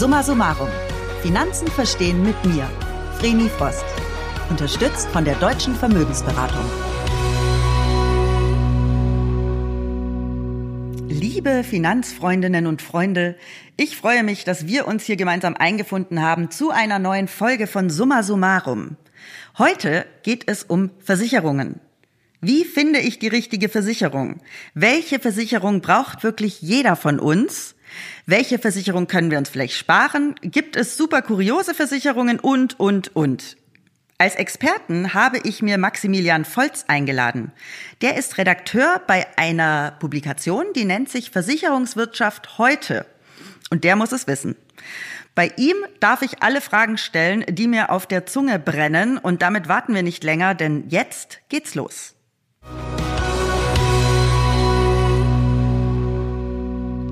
Summa summarum. Finanzen verstehen mit mir, Vreni Frost. Unterstützt von der Deutschen Vermögensberatung. Liebe Finanzfreundinnen und Freunde, ich freue mich, dass wir uns hier gemeinsam eingefunden haben zu einer neuen Folge von Summa Summarum. Heute geht es um Versicherungen. Wie finde ich die richtige Versicherung? Welche Versicherung braucht wirklich jeder von uns? Welche Versicherung können wir uns vielleicht sparen? Gibt es super kuriose Versicherungen und, und, und? Als Experten habe ich mir Maximilian Volz eingeladen. Der ist Redakteur bei einer Publikation, die nennt sich Versicherungswirtschaft heute. Und der muss es wissen. Bei ihm darf ich alle Fragen stellen, die mir auf der Zunge brennen. Und damit warten wir nicht länger, denn jetzt geht's los.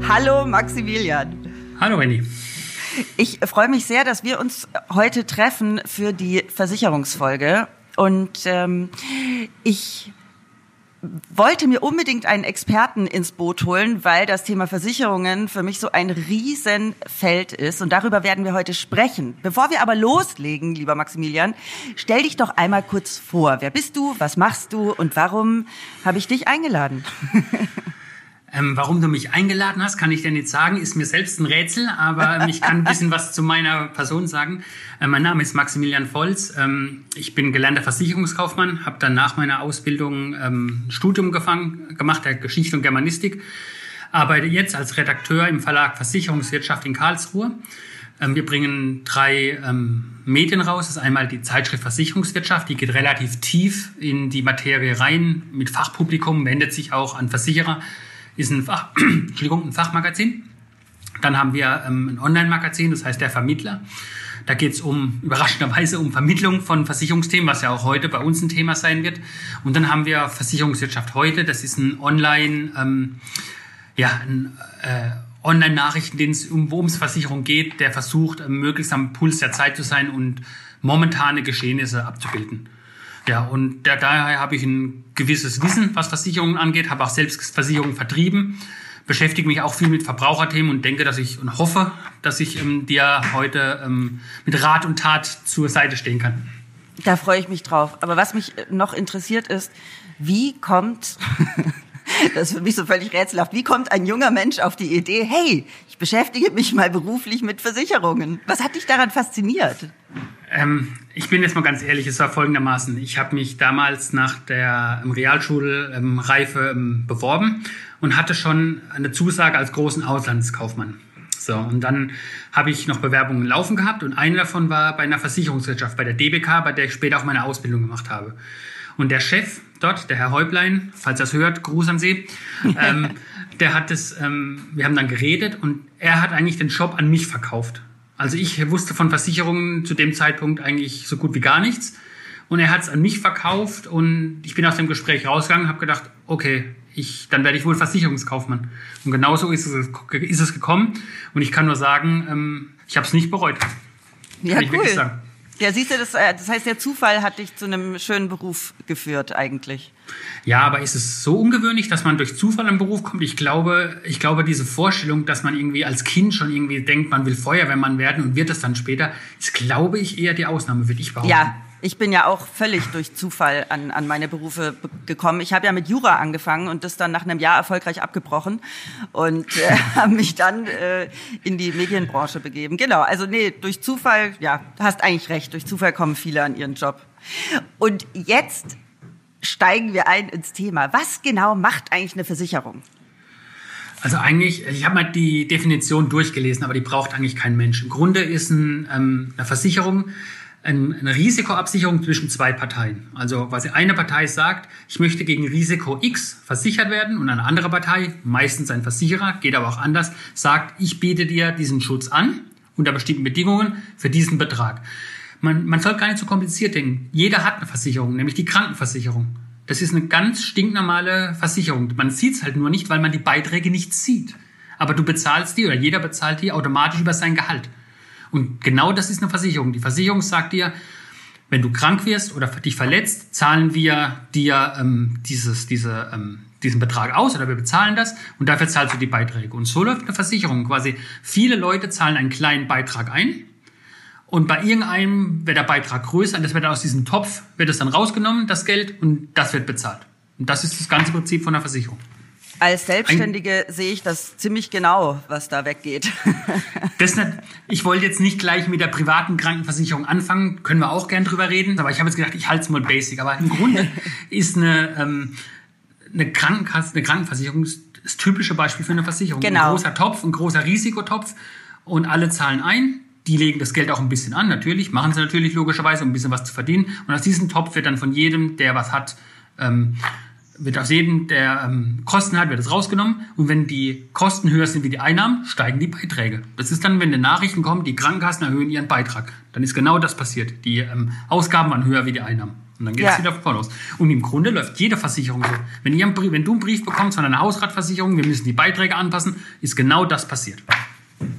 Hallo Maximilian. Hallo Wendy. Ich freue mich sehr, dass wir uns heute treffen für die Versicherungsfolge. Und ähm, ich wollte mir unbedingt einen Experten ins Boot holen, weil das Thema Versicherungen für mich so ein Riesenfeld ist. Und darüber werden wir heute sprechen. Bevor wir aber loslegen, lieber Maximilian, stell dich doch einmal kurz vor. Wer bist du? Was machst du? Und warum habe ich dich eingeladen? Ähm, warum du mich eingeladen hast, kann ich dir nicht sagen, ist mir selbst ein Rätsel, aber ich kann ein bisschen was zu meiner Person sagen. Äh, mein Name ist Maximilian Volz. Ähm, ich bin gelernter Versicherungskaufmann, habe dann nach meiner Ausbildung ähm, Studium gefangen, gemacht, der Geschichte und Germanistik. Arbeite jetzt als Redakteur im Verlag Versicherungswirtschaft in Karlsruhe. Ähm, wir bringen drei ähm, Medien raus. Das ist einmal die Zeitschrift Versicherungswirtschaft, die geht relativ tief in die Materie rein mit Fachpublikum, wendet sich auch an Versicherer ist ein, Fach, Entschuldigung, ein Fachmagazin. Dann haben wir ähm, ein Online-Magazin, das heißt der Vermittler. Da geht es um, überraschenderweise, um Vermittlung von Versicherungsthemen, was ja auch heute bei uns ein Thema sein wird. Und dann haben wir Versicherungswirtschaft heute. Das ist ein Online, ähm, ja, ein äh, Online-Nachrichten, um, wo ums Versicherung geht, der versucht, äh, möglichst am Puls der Zeit zu sein und momentane Geschehnisse abzubilden. Ja, und da, daher habe ich ein gewisses Wissen, was Versicherungen angeht, habe auch selbst Versicherungen vertrieben, beschäftige mich auch viel mit Verbraucherthemen und denke, dass ich und hoffe, dass ich ähm, dir heute ähm, mit Rat und Tat zur Seite stehen kann. Da freue ich mich drauf. Aber was mich noch interessiert ist, wie kommt, das ist für mich so völlig rätselhaft, wie kommt ein junger Mensch auf die Idee, hey, ich beschäftige mich mal beruflich mit Versicherungen? Was hat dich daran fasziniert? Ähm, ich bin jetzt mal ganz ehrlich, es war folgendermaßen. Ich habe mich damals nach der ähm, Realschulreife ähm, beworben und hatte schon eine Zusage als großen Auslandskaufmann. So, und dann habe ich noch Bewerbungen laufen gehabt und eine davon war bei einer Versicherungswirtschaft, bei der DBK, bei der ich später auch meine Ausbildung gemacht habe. Und der Chef dort, der Herr Häublein, falls er es hört, Gruß an Sie, ähm, der hat es, ähm, wir haben dann geredet und er hat eigentlich den Job an mich verkauft. Also ich wusste von Versicherungen zu dem Zeitpunkt eigentlich so gut wie gar nichts. Und er hat es an mich verkauft und ich bin aus dem Gespräch rausgegangen, habe gedacht, okay, ich, dann werde ich wohl Versicherungskaufmann. Und genauso ist es, ist es gekommen. Und ich kann nur sagen, ähm, ich habe es nicht bereut. Ja, kann ich cool. Ja, siehst du, das, äh, das heißt, der Zufall hat dich zu einem schönen Beruf geführt eigentlich. Ja, aber ist es so ungewöhnlich, dass man durch Zufall im Beruf kommt? Ich glaube, ich glaube, diese Vorstellung, dass man irgendwie als Kind schon irgendwie denkt, man will Feuerwehrmann werden und wird es dann später, ist, glaube ich, eher die Ausnahme, würde ich behaupten. Ja, ich bin ja auch völlig durch Zufall an, an meine Berufe gekommen. Ich habe ja mit Jura angefangen und das dann nach einem Jahr erfolgreich abgebrochen und äh, habe mich dann äh, in die Medienbranche begeben. Genau, also nee, durch Zufall, ja, hast eigentlich recht, durch Zufall kommen viele an ihren Job. Und jetzt steigen wir ein ins Thema. Was genau macht eigentlich eine Versicherung? Also eigentlich, ich habe mal die Definition durchgelesen, aber die braucht eigentlich kein Mensch. Im Grunde ist ein, ähm, eine Versicherung eine Risikoabsicherung zwischen zwei Parteien. Also quasi eine Partei sagt, ich möchte gegen Risiko X versichert werden und eine andere Partei, meistens ein Versicherer, geht aber auch anders, sagt, ich biete dir diesen Schutz an unter bestimmten Bedingungen für diesen Betrag. Man, man soll gar nicht so kompliziert denken. Jeder hat eine Versicherung, nämlich die Krankenversicherung. Das ist eine ganz stinknormale Versicherung. Man sieht es halt nur nicht, weil man die Beiträge nicht sieht. Aber du bezahlst die oder jeder bezahlt die automatisch über sein Gehalt. Und genau das ist eine Versicherung. Die Versicherung sagt dir, wenn du krank wirst oder dich verletzt, zahlen wir dir ähm, dieses, diese, ähm, diesen Betrag aus oder wir bezahlen das und dafür zahlst du die Beiträge. Und so läuft eine Versicherung quasi. Viele Leute zahlen einen kleinen Beitrag ein und bei irgendeinem wird der Beitrag größer und das wird aus diesem Topf, wird es dann rausgenommen, das Geld, und das wird bezahlt. Und das ist das ganze Prinzip von der Versicherung. Als Selbstständige Ein sehe ich das ziemlich genau, was da weggeht. das nicht, ich wollte jetzt nicht gleich mit der privaten Krankenversicherung anfangen, können wir auch gern drüber reden, aber ich habe jetzt gedacht, ich halte es mal basic. Aber im Grunde ist eine, ähm, eine Krankenkasse, eine Krankenversicherung das typische Beispiel für eine Versicherung. Genau. Ein großer Topf, ein großer Risikotopf und alle zahlen ein. Die legen das Geld auch ein bisschen an, natürlich, machen sie natürlich logischerweise, um ein bisschen was zu verdienen. Und aus diesem Topf wird dann von jedem, der was hat, ähm, wird aus jedem, der ähm, Kosten hat, wird es rausgenommen. Und wenn die Kosten höher sind wie die Einnahmen, steigen die Beiträge. Das ist dann, wenn die Nachrichten kommen, die Krankenkassen erhöhen ihren Beitrag. Dann ist genau das passiert. Die ähm, Ausgaben waren höher wie die Einnahmen. Und dann geht ja. es wieder voll los. Und im Grunde läuft jede Versicherung so. Wenn, ihr Brief, wenn du einen Brief bekommst von einer Hausratversicherung, wir müssen die Beiträge anpassen, ist genau das passiert.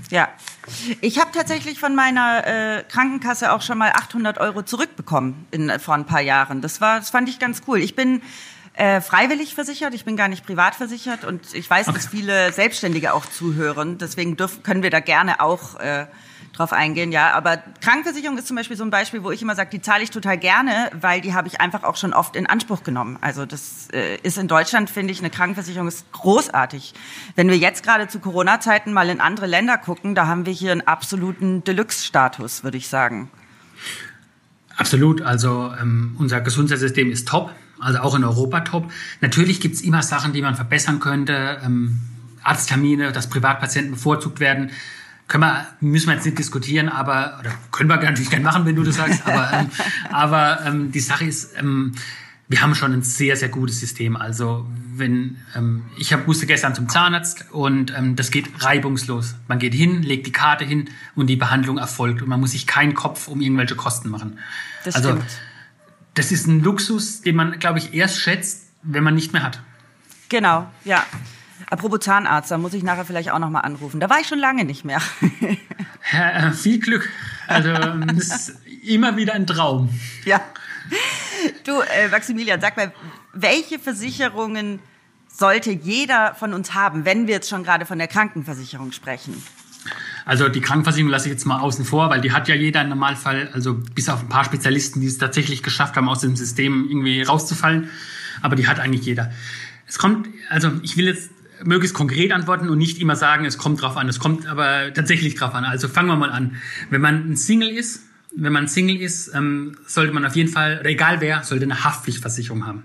Ja, ich habe tatsächlich von meiner äh, Krankenkasse auch schon mal 800 Euro zurückbekommen in, vor ein paar Jahren. Das war, das fand ich ganz cool. Ich bin äh, freiwillig versichert, ich bin gar nicht privat versichert und ich weiß, okay. dass viele Selbstständige auch zuhören. Deswegen dürfen, können wir da gerne auch äh, drauf eingehen, ja. Aber Krankenversicherung ist zum Beispiel so ein Beispiel, wo ich immer sage, die zahle ich total gerne, weil die habe ich einfach auch schon oft in Anspruch genommen. Also das äh, ist in Deutschland, finde ich, eine Krankenversicherung ist großartig. Wenn wir jetzt gerade zu Corona-Zeiten mal in andere Länder gucken, da haben wir hier einen absoluten Deluxe-Status, würde ich sagen. Absolut. Also ähm, unser Gesundheitssystem ist top, also auch in Europa top. Natürlich gibt es immer Sachen, die man verbessern könnte. Ähm, Arzttermine, dass Privatpatienten bevorzugt werden können wir, müssen wir jetzt nicht diskutieren, aber, oder können wir natürlich gerne machen, wenn du das sagst, aber, ähm, aber ähm, die Sache ist, ähm, wir haben schon ein sehr, sehr gutes System. Also wenn ähm, ich hab, musste gestern zum Zahnarzt und ähm, das geht reibungslos. Man geht hin, legt die Karte hin und die Behandlung erfolgt und man muss sich keinen Kopf um irgendwelche Kosten machen. Das also stimmt. Das ist ein Luxus, den man, glaube ich, erst schätzt, wenn man nicht mehr hat. Genau, ja. Apropos Zahnarzt, da muss ich nachher vielleicht auch nochmal anrufen. Da war ich schon lange nicht mehr. ja, äh, viel Glück. Also das ist immer wieder ein Traum. Ja. Du, äh, Maximilian, sag mal, welche Versicherungen sollte jeder von uns haben, wenn wir jetzt schon gerade von der Krankenversicherung sprechen? Also die Krankenversicherung lasse ich jetzt mal außen vor, weil die hat ja jeder im Normalfall, also bis auf ein paar Spezialisten, die es tatsächlich geschafft haben, aus dem System irgendwie rauszufallen. Aber die hat eigentlich jeder. Es kommt, also ich will jetzt möglichst konkret antworten und nicht immer sagen, es kommt drauf an. Es kommt aber tatsächlich drauf an. Also fangen wir mal an. Wenn man ein Single ist, wenn man Single ist, ähm, sollte man auf jeden Fall, oder egal wer, sollte eine Haftpflichtversicherung haben.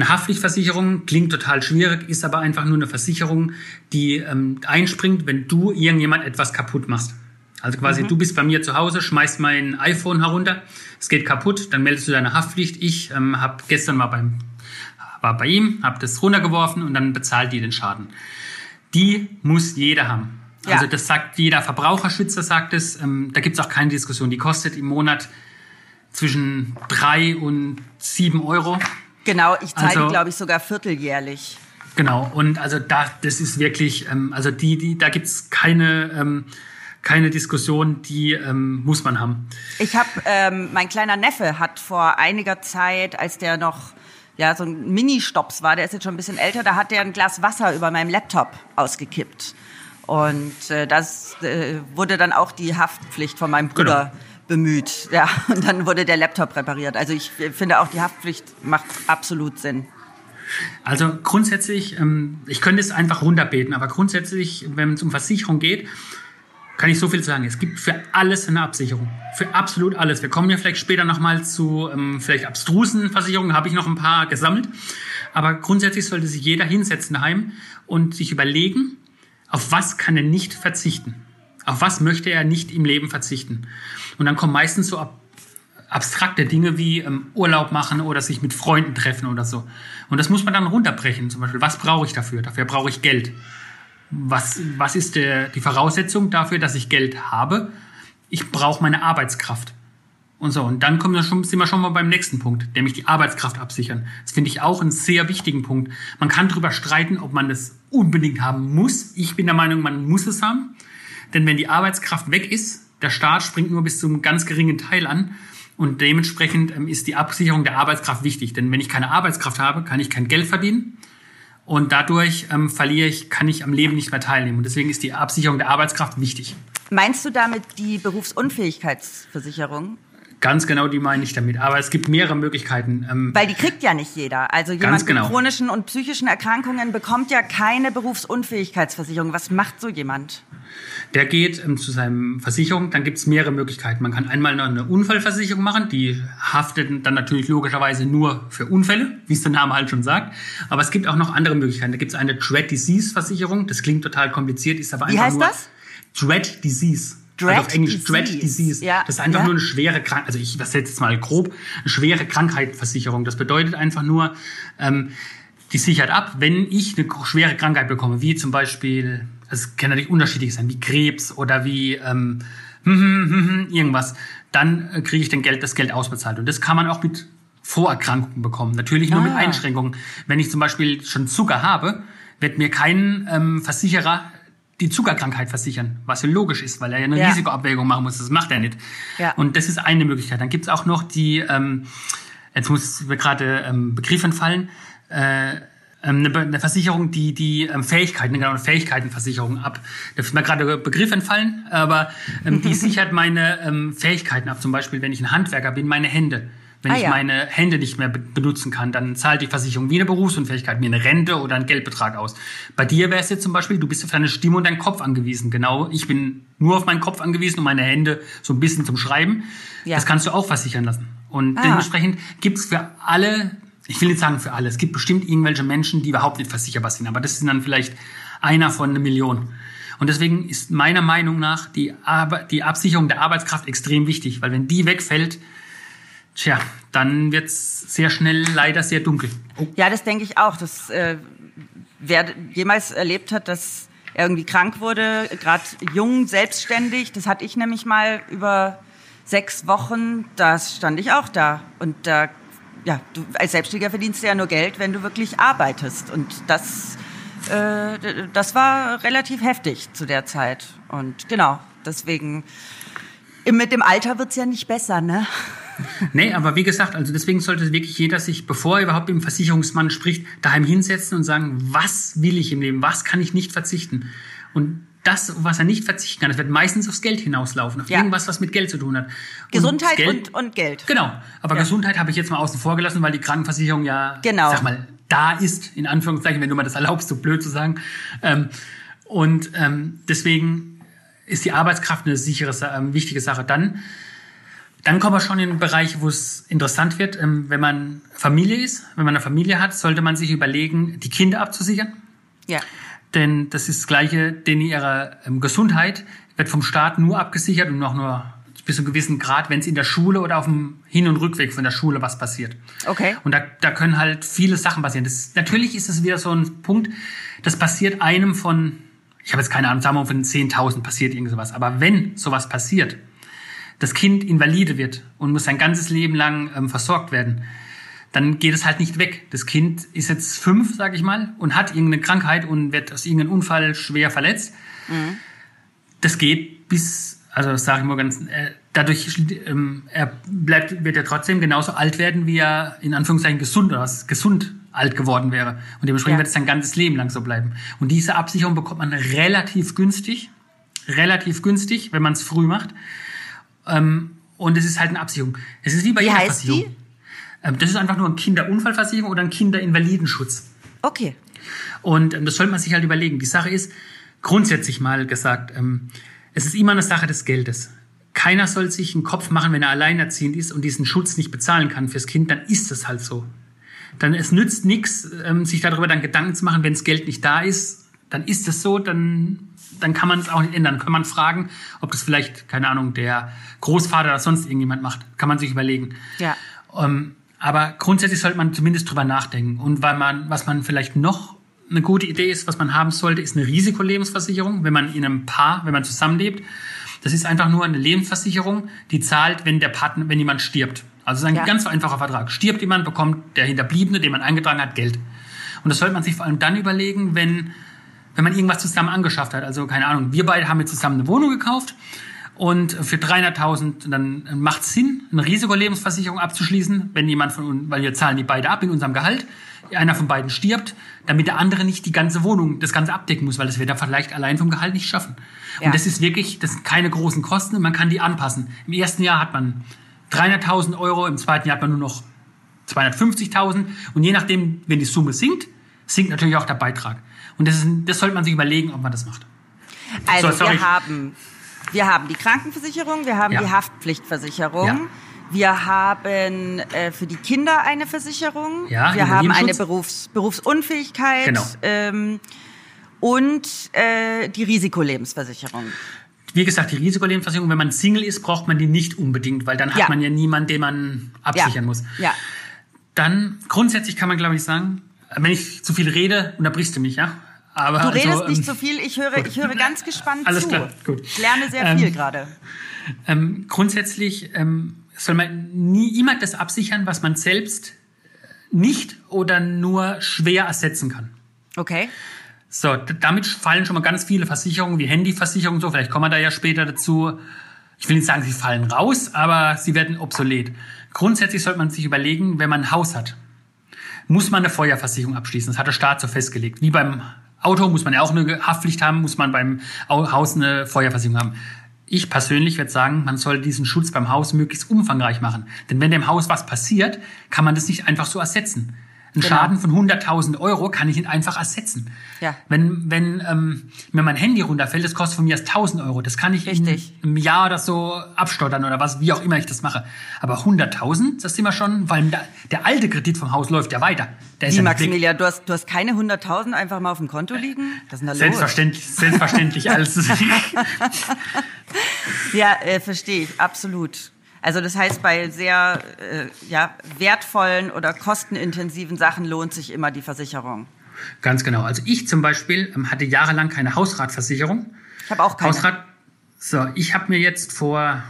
Eine Haftpflichtversicherung klingt total schwierig, ist aber einfach nur eine Versicherung, die ähm, einspringt, wenn du irgendjemand etwas kaputt machst. Also quasi, mhm. du bist bei mir zu Hause, schmeißt mein iPhone herunter, es geht kaputt, dann meldest du deine Haftpflicht. Ich ähm, habe gestern mal beim war bei ihm, habe das runtergeworfen und dann bezahlt die den Schaden. Die muss jeder haben. Ja. Also das sagt jeder Verbraucherschützer, sagt es. Ähm, da gibt es auch keine Diskussion. Die kostet im Monat zwischen drei und sieben Euro. Genau, ich zahle also, die, glaube ich, sogar vierteljährlich. Genau, und also da, das ist wirklich, ähm, also die, die, da gibt's keine, ähm, keine Diskussion, die ähm, muss man haben. Ich habe, ähm, mein kleiner Neffe hat vor einiger Zeit, als der noch ja, so ein Mini-Stops war, der ist jetzt schon ein bisschen älter, da hat der ein Glas Wasser über meinem Laptop ausgekippt. Und äh, das äh, wurde dann auch die Haftpflicht von meinem Bruder genau. Bemüht. Ja, und dann wurde der Laptop repariert. Also ich finde auch, die Haftpflicht macht absolut Sinn. Also grundsätzlich, ähm, ich könnte es einfach runterbeten, aber grundsätzlich, wenn es um Versicherung geht, kann ich so viel sagen. Es gibt für alles eine Absicherung. Für absolut alles. Wir kommen ja vielleicht später nochmal zu ähm, vielleicht abstrusen Versicherungen, habe ich noch ein paar gesammelt. Aber grundsätzlich sollte sich jeder hinsetzen daheim und sich überlegen, auf was kann er nicht verzichten. Auf was möchte er nicht im Leben verzichten. Und dann kommen meistens so ab, abstrakte Dinge wie ähm, Urlaub machen oder sich mit Freunden treffen oder so. Und das muss man dann runterbrechen. Zum Beispiel, was brauche ich dafür? Dafür brauche ich Geld. Was, was ist der, die Voraussetzung dafür, dass ich Geld habe? Ich brauche meine Arbeitskraft. Und so, und dann kommen wir schon, sind wir schon mal beim nächsten Punkt, nämlich die Arbeitskraft absichern. Das finde ich auch einen sehr wichtigen Punkt. Man kann darüber streiten, ob man das unbedingt haben muss. Ich bin der Meinung, man muss es haben. Denn wenn die Arbeitskraft weg ist, der Staat springt nur bis zu einem ganz geringen Teil an. Und dementsprechend ähm, ist die Absicherung der Arbeitskraft wichtig. Denn wenn ich keine Arbeitskraft habe, kann ich kein Geld verdienen. Und dadurch ähm, verliere ich, kann ich am Leben nicht mehr teilnehmen. Und deswegen ist die Absicherung der Arbeitskraft wichtig. Meinst du damit die Berufsunfähigkeitsversicherung? Ganz genau, die meine ich damit. Aber es gibt mehrere Möglichkeiten. Ähm, Weil die kriegt ja nicht jeder. Also jemand genau. mit chronischen und psychischen Erkrankungen bekommt ja keine Berufsunfähigkeitsversicherung. Was macht so jemand? Der geht ähm, zu seinem Versicherung, dann gibt es mehrere Möglichkeiten. Man kann einmal noch eine Unfallversicherung machen, die haftet dann natürlich logischerweise nur für Unfälle, wie es der Name halt schon sagt. Aber es gibt auch noch andere Möglichkeiten. Da gibt es eine Dread Disease Versicherung. Das klingt total kompliziert, ist aber wie einfach nur... Wie heißt das? Dread Disease. Dread also auf Englisch Disease. Dread Disease. Ja. Das ist einfach ja. nur eine schwere Krankheit. Also ich was jetzt mal grob, eine schwere Krankheitenversicherung. Das bedeutet einfach nur, ähm, die sichert ab, wenn ich eine schwere Krankheit bekomme, wie zum Beispiel, es kann natürlich unterschiedlich sein, wie Krebs oder wie ähm, hm, hm, hm, irgendwas, dann äh, kriege ich den Geld, das Geld ausbezahlt. Und das kann man auch mit Vorerkrankungen bekommen. Natürlich nur ah. mit Einschränkungen. Wenn ich zum Beispiel schon Zucker habe, wird mir kein ähm, Versicherer die Zuckerkrankheit versichern, was ja logisch ist, weil er ja eine ja. Risikoabwägung machen muss. Das macht er nicht. Ja. Und das ist eine Möglichkeit. Dann gibt's auch noch die, ähm, jetzt muss mir gerade ähm, Begriff entfallen, äh, eine, eine Versicherung, die die ähm, Fähigkeiten, genau, eine Fähigkeitenversicherung ab. Da ist mir gerade Begriff entfallen, aber ähm, die sichert meine ähm, Fähigkeiten ab. Zum Beispiel, wenn ich ein Handwerker bin, meine Hände. Wenn ah, ich ja. meine Hände nicht mehr benutzen kann, dann zahlt die Versicherung wie eine Berufsunfähigkeit mir eine Rente oder einen Geldbetrag aus. Bei dir wäre es jetzt zum Beispiel, du bist auf deine Stimme und deinen Kopf angewiesen. Genau, ich bin nur auf meinen Kopf angewiesen und meine Hände so ein bisschen zum Schreiben. Ja. Das kannst du auch versichern lassen. Und ah. dementsprechend gibt es für alle, ich will nicht sagen für alle, es gibt bestimmt irgendwelche Menschen, die überhaupt nicht versicherbar sind, aber das sind dann vielleicht einer von einer Million. Und deswegen ist meiner Meinung nach die, Ar die Absicherung der Arbeitskraft extrem wichtig, weil wenn die wegfällt, Tja, dann wird es sehr schnell leider sehr dunkel. Oh. Ja, das denke ich auch. Dass, äh, wer jemals erlebt hat, dass er irgendwie krank wurde, gerade jung, selbstständig, das hatte ich nämlich mal über sechs Wochen, da stand ich auch da. Und da, ja, du als Selbstständiger verdienst du ja nur Geld, wenn du wirklich arbeitest. Und das, äh, das war relativ heftig zu der Zeit. Und genau, deswegen, mit dem Alter wird's ja nicht besser, ne? nee, aber wie gesagt, also deswegen sollte wirklich jeder sich, bevor er überhaupt dem Versicherungsmann spricht, daheim hinsetzen und sagen, was will ich im Leben, was kann ich nicht verzichten? Und das, was er nicht verzichten kann, das wird meistens aufs Geld hinauslaufen, auf ja. irgendwas, was mit Geld zu tun hat. Und Gesundheit Geld, und, und Geld. Genau, aber ja. Gesundheit habe ich jetzt mal außen vor gelassen, weil die Krankenversicherung ja, genau. sag mal, da ist, in Anführungszeichen, wenn du mal das erlaubst, so blöd zu sagen. Ähm, und ähm, deswegen ist die Arbeitskraft eine sichere, ähm, wichtige Sache. Dann dann kommen wir schon in den Bereich, wo es interessant wird. Ähm, wenn man Familie ist, wenn man eine Familie hat, sollte man sich überlegen, die Kinder abzusichern. Ja. Denn das ist das Gleiche, denn ihre ähm, Gesundheit wird vom Staat nur abgesichert und noch nur bis zu einem gewissen Grad, wenn es in der Schule oder auf dem Hin- und Rückweg von der Schule was passiert. Okay. Und da, da können halt viele Sachen passieren. Das, natürlich ist es wieder so ein Punkt, das passiert einem von, ich habe jetzt keine Ahnung, sagen wir mal von 10.000 passiert irgend sowas. Aber wenn sowas passiert, das Kind invalide wird und muss sein ganzes Leben lang ähm, versorgt werden, dann geht es halt nicht weg. Das Kind ist jetzt fünf, sage ich mal, und hat irgendeine Krankheit und wird aus irgendeinem Unfall schwer verletzt. Mhm. Das geht bis, also das sage ich mal ganz, äh, dadurch ähm, er bleibt, wird er trotzdem genauso alt werden, wie er in Anführungszeichen gesund oder was, gesund alt geworden wäre. Und dementsprechend ja. wird es sein ganzes Leben lang so bleiben. Und diese Absicherung bekommt man relativ günstig, relativ günstig, wenn man es früh macht. Ähm, und es ist halt eine Absicherung. Es ist wie bei wie jeder Versicherung. Die? Ähm, das ist einfach nur ein Kinderunfallversicherung oder ein Kinderinvalidenschutz. Okay. Und ähm, das sollte man sich halt überlegen. Die Sache ist, grundsätzlich mal gesagt, ähm, es ist immer eine Sache des Geldes. Keiner soll sich einen Kopf machen, wenn er alleinerziehend ist und diesen Schutz nicht bezahlen kann fürs Kind, dann ist es halt so. Dann es nützt nichts, sich darüber dann Gedanken zu machen, wenn das Geld nicht da ist, dann ist es so, dann dann kann man es auch nicht ändern. Kann man fragen, ob das vielleicht, keine Ahnung, der Großvater oder sonst irgendjemand macht. Kann man sich überlegen. Ja. Ähm, aber grundsätzlich sollte man zumindest drüber nachdenken. Und weil man, was man vielleicht noch eine gute Idee ist, was man haben sollte, ist eine Risikolebensversicherung, wenn man in einem Paar, wenn man zusammenlebt. Das ist einfach nur eine Lebensversicherung, die zahlt, wenn der Partner, wenn jemand stirbt. Also es ist ein ja. ganz einfacher Vertrag. Stirbt jemand, bekommt der Hinterbliebene, den man eingetragen hat, Geld. Und das sollte man sich vor allem dann überlegen, wenn wenn man irgendwas zusammen angeschafft hat. Also keine Ahnung, wir beide haben jetzt zusammen eine Wohnung gekauft Und für 300.000 dann macht es Sinn, eine Risikolebensversicherung abzuschließen, wenn jemand von uns, weil wir zahlen die beide ab in unserem Gehalt, einer von beiden stirbt, damit der andere nicht die ganze Wohnung, das Ganze abdecken muss, weil das wird er vielleicht allein vom Gehalt nicht schaffen. Ja. Und das ist wirklich, das sind keine großen Kosten und man kann die anpassen. Im ersten Jahr hat man 300.000 Euro, im zweiten Jahr hat man nur noch 250.000 und je nachdem, wenn die Summe sinkt, sinkt natürlich auch der Beitrag. Und das, ist, das sollte man sich überlegen, ob man das macht. Also so, wir haben, wir haben die Krankenversicherung, wir haben ja. die Haftpflichtversicherung. Ja. Wir haben äh, für die Kinder eine Versicherung. Ja, wir haben eine Berufs Berufsunfähigkeit. Genau. Ähm, und äh, die Risikolebensversicherung. Wie gesagt, die Risikolebensversicherung, wenn man Single ist, braucht man die nicht unbedingt, weil dann hat ja. man ja niemanden, den man absichern ja. muss. Ja. Dann grundsätzlich kann man, glaube ich, sagen, wenn ich zu viel rede, unterbrichst du mich, ja? Aber du redest also, nicht so viel, ich höre, ich höre ganz gespannt Alles zu. klar, gut. Ich lerne sehr viel ähm, gerade. Ähm, grundsätzlich ähm, soll man nie immer das absichern, was man selbst nicht oder nur schwer ersetzen kann. Okay. So, damit fallen schon mal ganz viele Versicherungen wie Handyversicherungen so. Vielleicht kommen wir da ja später dazu. Ich will nicht sagen, sie fallen raus, aber sie werden obsolet. Grundsätzlich sollte man sich überlegen, wenn man ein Haus hat, muss man eine Feuerversicherung abschließen. Das hat der Staat so festgelegt. Wie beim Auto muss man ja auch eine Haftpflicht haben, muss man beim Haus eine Feuerversicherung haben. Ich persönlich würde sagen, man soll diesen Schutz beim Haus möglichst umfangreich machen. Denn wenn dem Haus was passiert, kann man das nicht einfach so ersetzen. Ein genau. Schaden von 100.000 Euro kann ich ihn einfach ersetzen. Ja. Wenn, wenn ähm, mir mein Handy runterfällt, das kostet von mir erst 1.000 Euro. Das kann ich Richtig. einem Jahr oder so abstottern oder was, wie auch immer ich das mache. Aber 100.000, das sind wir schon, weil der, der, alte Kredit vom Haus läuft ja weiter. Der wie, ja Maximilian, du hast, du hast keine 100.000 einfach mal auf dem Konto liegen? Das ist da selbstverständlich, los? Selbstverständlich als... ja, äh, verstehe ich, absolut. Also das heißt, bei sehr äh, ja, wertvollen oder kostenintensiven Sachen lohnt sich immer die Versicherung. Ganz genau. Also ich zum Beispiel ähm, hatte jahrelang keine Hausratversicherung. Ich habe auch keine. Hausrat, so, ich habe mir jetzt vor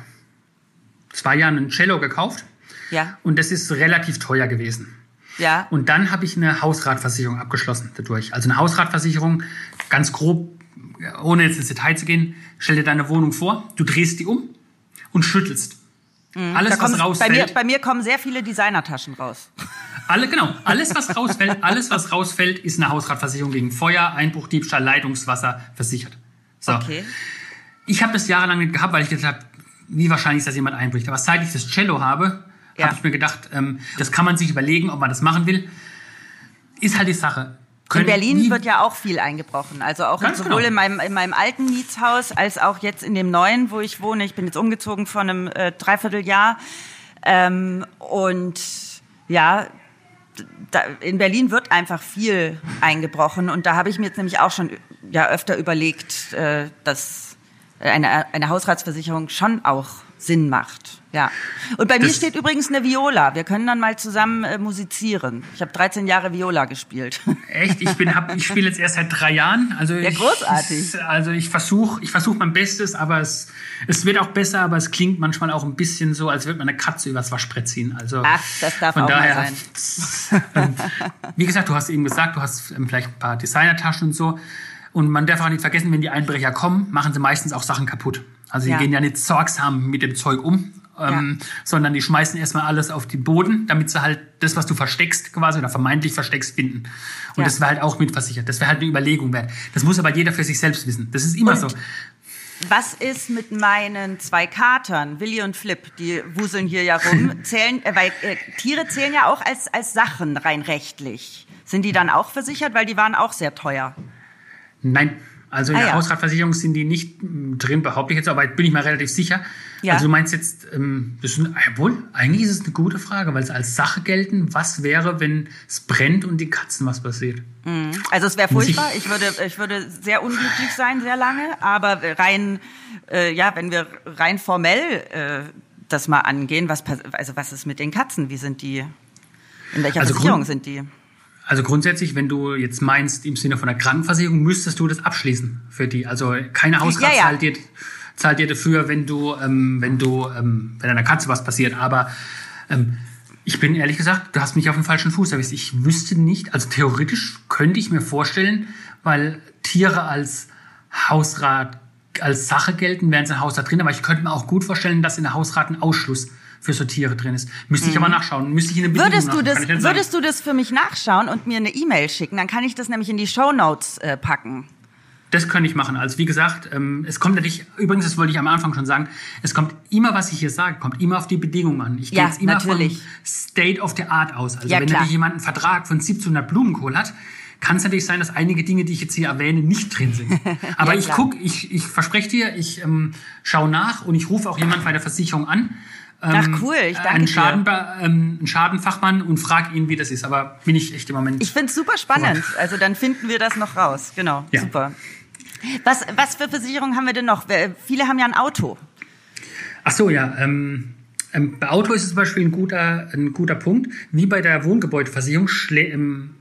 zwei Jahren ein Cello gekauft. Ja. Und das ist relativ teuer gewesen. Ja. Und dann habe ich eine Hausratversicherung abgeschlossen dadurch. Also eine Hausratversicherung, ganz grob, ohne jetzt ins Detail zu gehen, stell dir deine Wohnung vor, du drehst die um und schüttelst. Mhm. Alles, was rausfällt. Bei mir, bei mir kommen sehr viele Designertaschen raus. Alle, genau. Alles, was rausfällt, alles, was rausfällt, ist eine Hausratversicherung gegen Feuer, Einbruch, Diebstahl, Leitungswasser versichert. So. Okay. Ich habe das jahrelang nicht gehabt, weil ich gedacht habe, wie wahrscheinlich ist, dass jemand einbricht. Aber seit ich das Cello habe, ja. habe ich mir gedacht, ähm, das kann man sich überlegen, ob man das machen will. Ist halt die Sache. In Berlin wird ja auch viel eingebrochen. Also auch sowohl genau. in, meinem, in meinem alten Mietshaus als auch jetzt in dem neuen, wo ich wohne. Ich bin jetzt umgezogen vor einem äh, Dreivierteljahr. Ähm, und ja, da, in Berlin wird einfach viel eingebrochen. Und da habe ich mir jetzt nämlich auch schon ja, öfter überlegt, äh, dass eine, eine Hausratsversicherung schon auch Sinn macht. Ja. Und bei das mir steht übrigens eine Viola. Wir können dann mal zusammen äh, musizieren. Ich habe 13 Jahre Viola gespielt. Echt? Ich bin, hab, ich spiele jetzt erst seit drei Jahren. Also ja, ich, großartig. Also ich versuche, ich versuche mein Bestes, aber es, es wird auch besser, aber es klingt manchmal auch ein bisschen so, als würde man eine Katze übers Waschbrett ziehen. Also Ach, das darf von auch daher, mal sein. Ähm, wie gesagt, du hast eben gesagt, du hast ähm, vielleicht ein paar Designertaschen und so. Und man darf auch nicht vergessen, wenn die Einbrecher kommen, machen sie meistens auch Sachen kaputt. Also die ja. gehen ja nicht sorgsam mit dem Zeug um, ähm, ja. sondern die schmeißen erstmal alles auf den Boden, damit sie halt das, was du versteckst quasi oder vermeintlich versteckst, finden. Und ja. das wäre halt auch mitversichert. Das wäre halt eine Überlegung wert. Das muss aber jeder für sich selbst wissen. Das ist immer und so. Was ist mit meinen zwei Katern, Willi und Flip, die wuseln hier ja rum, zählen, äh, weil äh, Tiere zählen ja auch als, als Sachen rein rechtlich. Sind die dann auch versichert, weil die waren auch sehr teuer? Nein, also in ah, der ja. Hausratversicherung sind die nicht drin, behaupte ich jetzt, aber bin ich mal relativ sicher. Ja. Also du meinst jetzt, ähm, das ist, wohl, eigentlich ist es eine gute Frage, weil es als Sache gelten, was wäre, wenn es brennt und die Katzen was passiert? Mhm. Also es wäre furchtbar. Ich, ich, würde, ich würde sehr unglücklich sein, sehr lange, aber rein, äh, ja, wenn wir rein formell äh, das mal angehen, was, also was ist mit den Katzen? Wie sind die, in welcher also Versicherung sind die? Also grundsätzlich, wenn du jetzt meinst, im Sinne von der Krankenversicherung, müsstest du das abschließen für die. Also keine Hausrat ja, ja. zahlt, dir, zahlt dir dafür, wenn du, ähm, wenn du, ähm, wenn deiner Katze was passiert. Aber ähm, ich bin ehrlich gesagt, du hast mich auf den falschen Fuß erwischt. Ich wüsste nicht, also theoretisch könnte ich mir vorstellen, weil Tiere als Hausrat als Sache gelten, wären sie ein Haus da drin. Aber ich könnte mir auch gut vorstellen, dass in der Hausrat ein Ausschluss für so Tiere drin ist. Müsste ich aber nachschauen. Müsste ich in der Bedingung Würdest du, das, würdest sagen. du das für mich nachschauen und mir eine E-Mail schicken? Dann kann ich das nämlich in die Shownotes äh, packen. Das könnte ich machen. Also wie gesagt, ähm, es kommt natürlich, übrigens, das wollte ich am Anfang schon sagen, es kommt immer, was ich hier sage, kommt immer auf die Bedingungen an. Ich gehe Ja, jetzt immer natürlich. von State of the Art aus. Also Ja, wenn natürlich jemand einen Vertrag von 1700 Blumenkohl hat, kann es natürlich sein, dass einige Dinge, die ich jetzt hier erwähne, nicht drin sind. Aber Ja, ich gucke, ich, ich verspreche dir, ich ähm, schaue nach und ich rufe auch jemand bei der Versicherung an. Ach cool, ich danke einen, dir. Schaden, ähm, einen Schadenfachmann und frage ihn, wie das ist. Aber bin ich echt im Moment. Ich finde es super spannend. Also dann finden wir das noch raus. Genau, Ja. super. Was, was für Versicherungen haben wir denn noch? Viele haben ja ein Auto. Ach so, ja. Ähm, ähm, bei Auto ist es zum Beispiel ein guter, ein guter Punkt. Wie bei der Wohngebäudeversicherung schlä ähm,